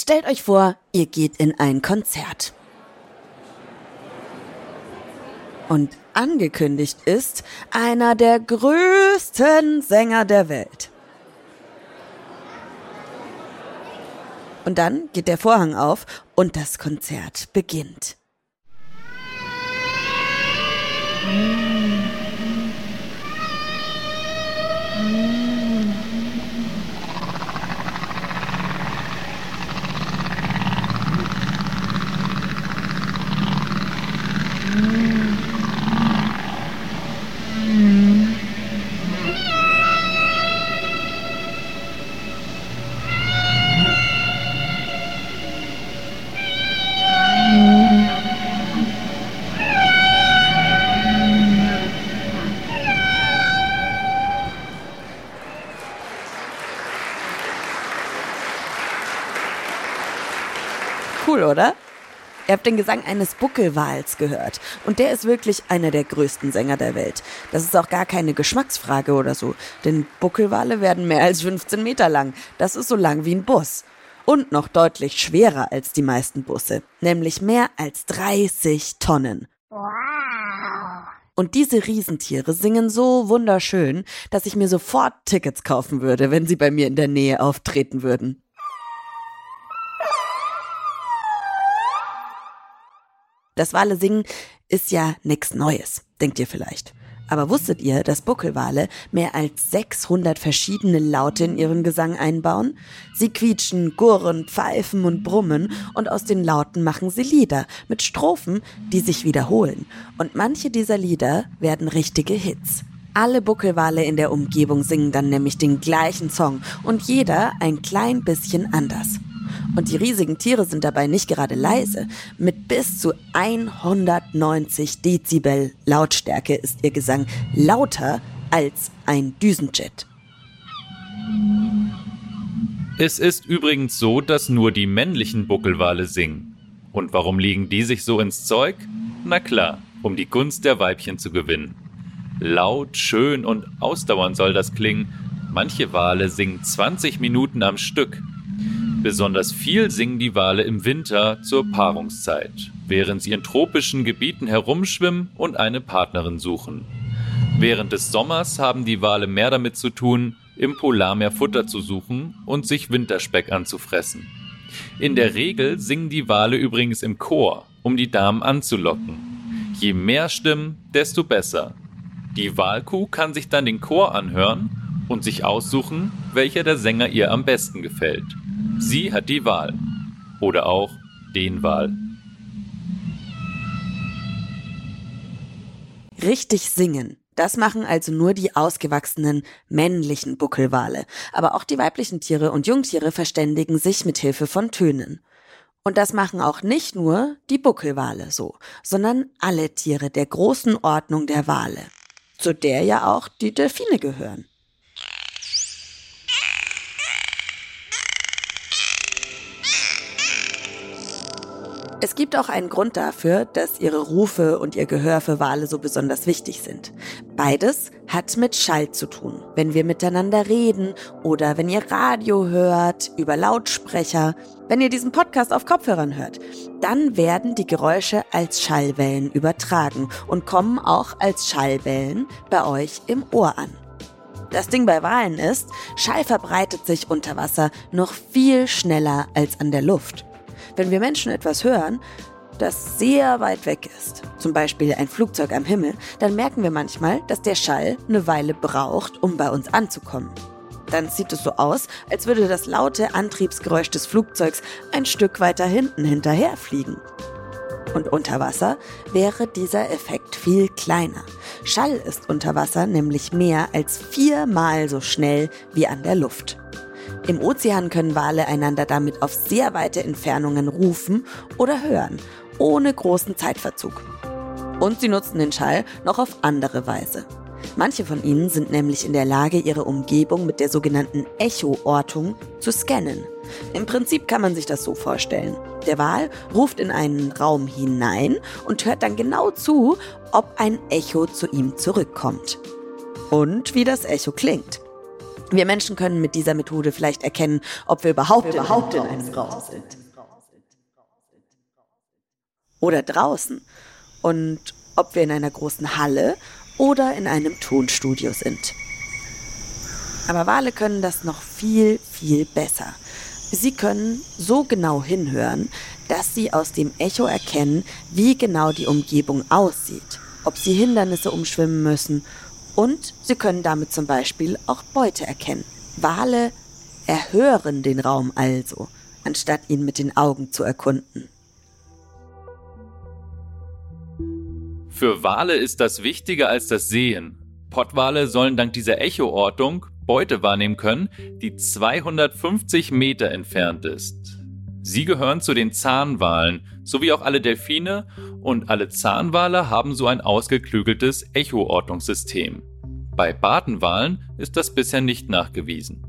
stellt euch vor, ihr geht in ein Konzert. Und angekündigt ist einer der größten Sänger der Welt. Und dann geht der Vorhang auf und das Konzert beginnt. Cool, oder? Ihr habt den Gesang eines Buckelwals gehört. Und der ist wirklich einer der größten Sänger der Welt. Das ist auch gar keine Geschmacksfrage oder so. Denn Buckelwale werden mehr als 15 Meter lang. Das ist so lang wie ein Bus. Und noch deutlich schwerer als die meisten Busse. Nämlich mehr als 30 Tonnen. Und diese Riesentiere singen so wunderschön, dass ich mir sofort Tickets kaufen würde, wenn sie bei mir in der Nähe auftreten würden. Das Wale singen ist ja nichts Neues, denkt ihr vielleicht. Aber wusstet ihr, dass Buckelwale mehr als 600 verschiedene Laute in ihren Gesang einbauen? Sie quietschen, gurren, pfeifen und brummen und aus den Lauten machen sie Lieder mit Strophen, die sich wiederholen. Und manche dieser Lieder werden richtige Hits. Alle Buckelwale in der Umgebung singen dann nämlich den gleichen Song und jeder ein klein bisschen anders. Und die riesigen Tiere sind dabei nicht gerade leise. Mit bis zu 190 Dezibel Lautstärke ist ihr Gesang lauter als ein Düsenjet. Es ist übrigens so, dass nur die männlichen Buckelwale singen. Und warum legen die sich so ins Zeug? Na klar, um die Gunst der Weibchen zu gewinnen. Laut, schön und ausdauernd soll das klingen. Manche Wale singen 20 Minuten am Stück. Besonders viel singen die Wale im Winter zur Paarungszeit, während sie in tropischen Gebieten herumschwimmen und eine Partnerin suchen. Während des Sommers haben die Wale mehr damit zu tun, im Polarmeer Futter zu suchen und sich Winterspeck anzufressen. In der Regel singen die Wale übrigens im Chor, um die Damen anzulocken. Je mehr Stimmen, desto besser. Die Walkuh kann sich dann den Chor anhören und sich aussuchen, welcher der Sänger ihr am besten gefällt. Sie hat die Wahl. Oder auch den Wahl. Richtig singen. Das machen also nur die ausgewachsenen männlichen Buckelwale. Aber auch die weiblichen Tiere und Jungtiere verständigen sich mit Hilfe von Tönen. Und das machen auch nicht nur die Buckelwale so, sondern alle Tiere der großen Ordnung der Wale, zu der ja auch die Delfine gehören. Es gibt auch einen Grund dafür, dass ihre Rufe und ihr Gehör für Wale so besonders wichtig sind. Beides hat mit Schall zu tun. Wenn wir miteinander reden oder wenn ihr Radio hört, über Lautsprecher, wenn ihr diesen Podcast auf Kopfhörern hört, dann werden die Geräusche als Schallwellen übertragen und kommen auch als Schallwellen bei euch im Ohr an. Das Ding bei Walen ist, Schall verbreitet sich unter Wasser noch viel schneller als an der Luft wenn wir Menschen etwas hören, das sehr weit weg ist, zum Beispiel ein Flugzeug am Himmel, dann merken wir manchmal, dass der Schall eine Weile braucht, um bei uns anzukommen. Dann sieht es so aus, als würde das laute Antriebsgeräusch des Flugzeugs ein Stück weiter hinten hinterherfliegen. Und unter Wasser wäre dieser Effekt viel kleiner. Schall ist unter Wasser nämlich mehr als viermal so schnell wie an der Luft. Im Ozean können Wale einander damit auf sehr weite Entfernungen rufen oder hören, ohne großen Zeitverzug. Und sie nutzen den Schall noch auf andere Weise. Manche von ihnen sind nämlich in der Lage, ihre Umgebung mit der sogenannten Echoortung zu scannen. Im Prinzip kann man sich das so vorstellen. Der Wal ruft in einen Raum hinein und hört dann genau zu, ob ein Echo zu ihm zurückkommt. Und wie das Echo klingt. Wir Menschen können mit dieser Methode vielleicht erkennen, ob wir überhaupt, wir überhaupt in einem Raum sind. Oder draußen. Und ob wir in einer großen Halle oder in einem Tonstudio sind. Aber Wale können das noch viel, viel besser. Sie können so genau hinhören, dass sie aus dem Echo erkennen, wie genau die Umgebung aussieht, ob sie Hindernisse umschwimmen müssen und sie können damit zum Beispiel auch Beute erkennen. Wale erhören den Raum also, anstatt ihn mit den Augen zu erkunden. Für Wale ist das wichtiger als das Sehen. Pottwale sollen dank dieser Echoortung Beute wahrnehmen können, die 250 Meter entfernt ist. Sie gehören zu den Zahnwalen, sowie auch alle Delfine und alle Zahnwale haben so ein ausgeklügeltes Echoortungssystem. Bei Bartenwalen ist das bisher nicht nachgewiesen.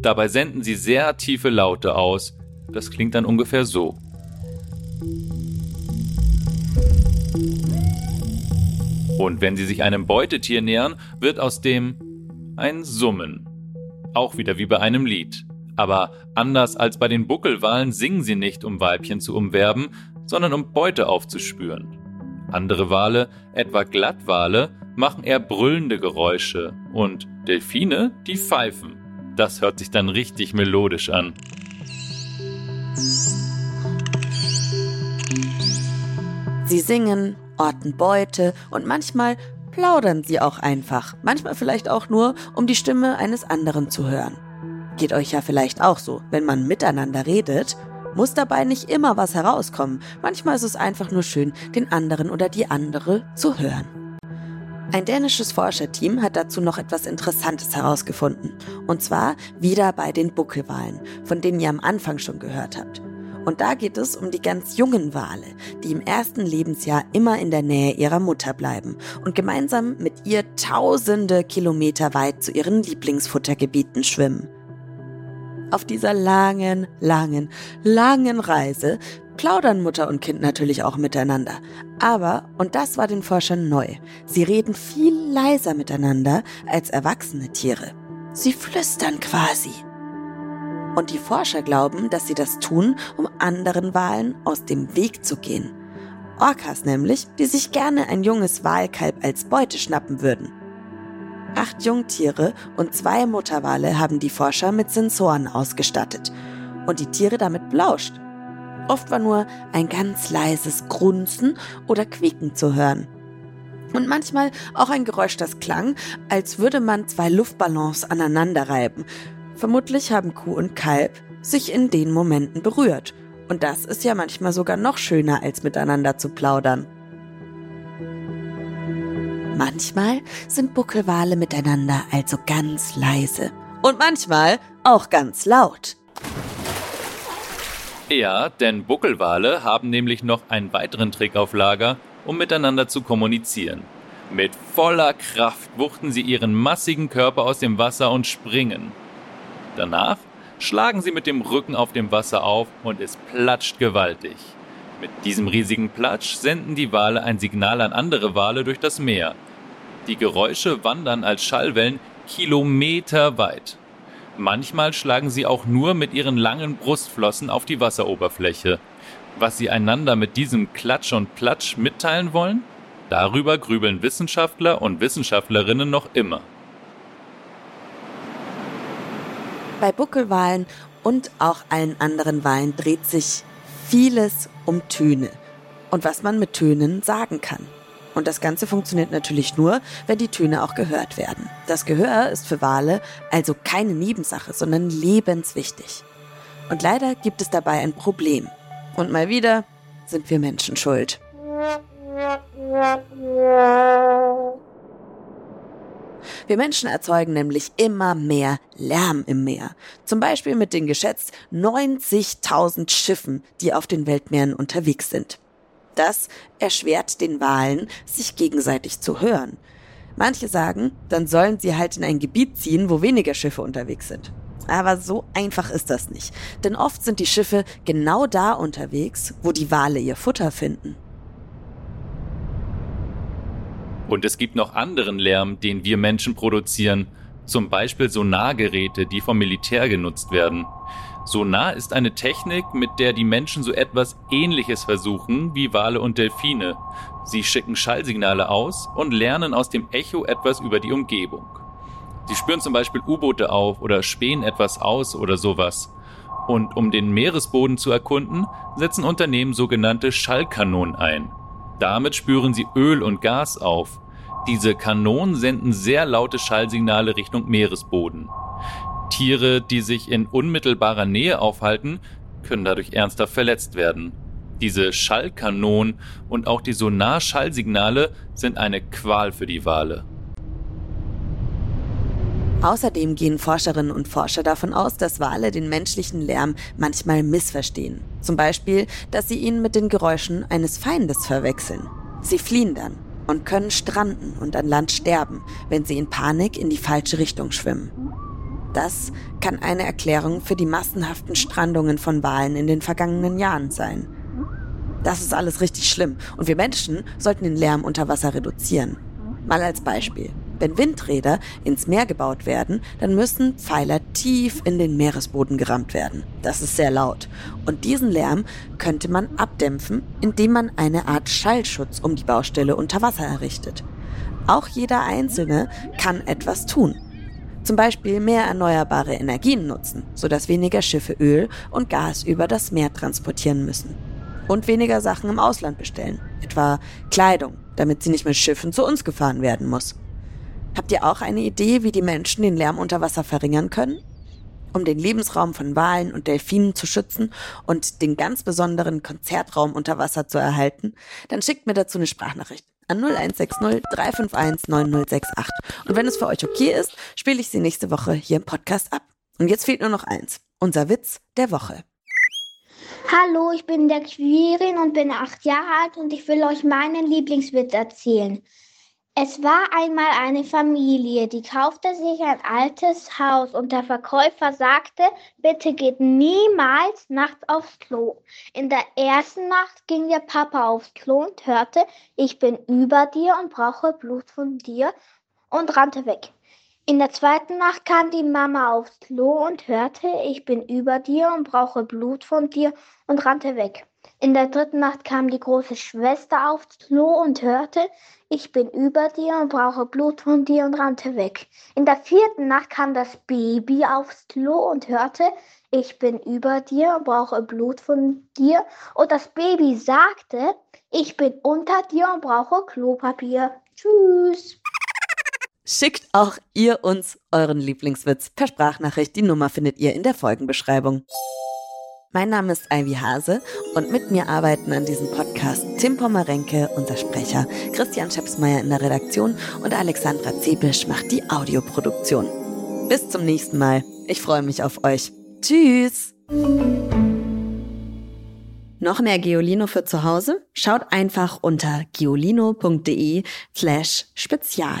Dabei senden sie sehr tiefe Laute aus. Das klingt dann ungefähr so. Und wenn sie sich einem Beutetier nähern, wird aus dem ein Summen. Auch wieder wie bei einem Lied. Aber anders als bei den Buckelwalen singen sie nicht, um Weibchen zu umwerben, sondern um Beute aufzuspüren. Andere Wale, etwa Glattwale, machen eher brüllende Geräusche und Delfine, die pfeifen. Das hört sich dann richtig melodisch an. Sie singen, orten Beute und manchmal plaudern sie auch einfach, manchmal vielleicht auch nur, um die Stimme eines anderen zu hören. Geht euch ja vielleicht auch so, wenn man miteinander redet, muss dabei nicht immer was herauskommen, manchmal ist es einfach nur schön, den anderen oder die andere zu hören. Ein dänisches Forscherteam hat dazu noch etwas Interessantes herausgefunden. Und zwar wieder bei den Buckelwalen, von denen ihr am Anfang schon gehört habt. Und da geht es um die ganz jungen Wale, die im ersten Lebensjahr immer in der Nähe ihrer Mutter bleiben und gemeinsam mit ihr tausende Kilometer weit zu ihren Lieblingsfuttergebieten schwimmen. Auf dieser langen, langen, langen Reise plaudern Mutter und Kind natürlich auch miteinander. Aber, und das war den Forschern neu, sie reden viel leiser miteinander als erwachsene Tiere. Sie flüstern quasi. Und die Forscher glauben, dass sie das tun, um anderen Walen aus dem Weg zu gehen. Orcas nämlich, die sich gerne ein junges Walkalb als Beute schnappen würden. Acht Jungtiere und zwei Mutterwale haben die Forscher mit Sensoren ausgestattet und die Tiere damit belauscht. Oft war nur ein ganz leises Grunzen oder Quieken zu hören. Und manchmal auch ein Geräusch, das klang, als würde man zwei Luftballons aneinander reiben, Vermutlich haben Kuh und Kalb sich in den Momenten berührt. Und das ist ja manchmal sogar noch schöner, als miteinander zu plaudern. Manchmal sind Buckelwale miteinander also ganz leise. Und manchmal auch ganz laut. Ja, denn Buckelwale haben nämlich noch einen weiteren Trick auf Lager, um miteinander zu kommunizieren. Mit voller Kraft wuchten sie ihren massigen Körper aus dem Wasser und springen. Danach schlagen sie mit dem Rücken auf dem Wasser auf und es platscht gewaltig. Mit diesem riesigen Platsch senden die Wale ein Signal an andere Wale durch das Meer. Die Geräusche wandern als Schallwellen kilometerweit. Manchmal schlagen sie auch nur mit ihren langen Brustflossen auf die Wasseroberfläche. Was sie einander mit diesem Klatsch und Platsch mitteilen wollen? Darüber grübeln Wissenschaftler und Wissenschaftlerinnen noch immer. Bei Buckelwalen und auch allen anderen Walen dreht sich vieles um Töne und was man mit Tönen sagen kann. Und das Ganze funktioniert natürlich nur, wenn die Töne auch gehört werden. Das Gehör ist für Wale also keine Nebensache, sondern lebenswichtig. Und leider gibt es dabei ein Problem. Und mal wieder sind wir Menschen schuld. Wir Menschen erzeugen nämlich immer mehr Lärm im Meer. Zum Beispiel mit den geschätzt 90.000 Schiffen, die auf den Weltmeeren unterwegs sind. Das erschwert den Walen, sich gegenseitig zu hören. Manche sagen, dann sollen sie halt in ein Gebiet ziehen, wo weniger Schiffe unterwegs sind. Aber so einfach ist das nicht. Denn oft sind die Schiffe genau da unterwegs, wo die Wale ihr Futter finden. Und es gibt noch anderen Lärm, den wir Menschen produzieren, zum Beispiel Sonargeräte, die vom Militär genutzt werden. Sonar ist eine Technik, mit der die Menschen so etwas Ähnliches versuchen wie Wale und Delfine. Sie schicken Schallsignale aus und lernen aus dem Echo etwas über die Umgebung. Sie spüren zum Beispiel U-Boote auf oder spähen etwas aus oder sowas. Und um den Meeresboden zu erkunden, setzen Unternehmen sogenannte Schallkanonen ein. Damit spüren sie Öl und Gas auf. Diese Kanonen senden sehr laute Schallsignale Richtung Meeresboden. Tiere, die sich in unmittelbarer Nähe aufhalten, können dadurch ernsthaft verletzt werden. Diese Schallkanonen und auch die Sonarschallsignale sind eine Qual für die Wale. Außerdem gehen Forscherinnen und Forscher davon aus, dass Wale den menschlichen Lärm manchmal missverstehen. Zum Beispiel, dass sie ihn mit den Geräuschen eines Feindes verwechseln. Sie fliehen dann und können stranden und an Land sterben, wenn sie in Panik in die falsche Richtung schwimmen. Das kann eine Erklärung für die massenhaften Strandungen von Walen in den vergangenen Jahren sein. Das ist alles richtig schlimm und wir Menschen sollten den Lärm unter Wasser reduzieren. Mal als Beispiel. Wenn Windräder ins Meer gebaut werden, dann müssen Pfeiler tief in den Meeresboden gerammt werden. Das ist sehr laut. Und diesen Lärm könnte man abdämpfen, indem man eine Art Schallschutz um die Baustelle unter Wasser errichtet. Auch jeder Einzelne kann etwas tun. Zum Beispiel mehr erneuerbare Energien nutzen, sodass weniger Schiffe Öl und Gas über das Meer transportieren müssen. Und weniger Sachen im Ausland bestellen, etwa Kleidung, damit sie nicht mit Schiffen zu uns gefahren werden muss. Habt ihr auch eine Idee, wie die Menschen den Lärm unter Wasser verringern können? Um den Lebensraum von Walen und Delfinen zu schützen und den ganz besonderen Konzertraum unter Wasser zu erhalten, dann schickt mir dazu eine Sprachnachricht an 0160 351 9068. Und wenn es für euch okay ist, spiele ich sie nächste Woche hier im Podcast ab. Und jetzt fehlt nur noch eins. Unser Witz der Woche. Hallo, ich bin der Quirin und bin acht Jahre alt und ich will euch meinen Lieblingswitz erzählen. Es war einmal eine Familie, die kaufte sich ein altes Haus und der Verkäufer sagte, bitte geht niemals nachts aufs Klo. In der ersten Nacht ging der Papa aufs Klo und hörte, ich bin über dir und brauche Blut von dir und rannte weg. In der zweiten Nacht kam die Mama aufs Klo und hörte, ich bin über dir und brauche Blut von dir und rannte weg. In der dritten Nacht kam die große Schwester aufs Klo und hörte, ich bin über dir und brauche Blut von dir und rannte weg. In der vierten Nacht kam das Baby aufs Klo und hörte, ich bin über dir und brauche Blut von dir. Und das Baby sagte, ich bin unter dir und brauche Klopapier. Tschüss. Schickt auch ihr uns euren Lieblingswitz per Sprachnachricht. Die Nummer findet ihr in der Folgenbeschreibung. Mein Name ist Ivy Hase und mit mir arbeiten an diesem Podcast Tim Pommerenke, unser Sprecher, Christian Schepsmeier in der Redaktion und Alexandra Zebisch macht die Audioproduktion. Bis zum nächsten Mal. Ich freue mich auf euch. Tschüss! Noch mehr Geolino für zu Hause? Schaut einfach unter geolino.de slash spezial.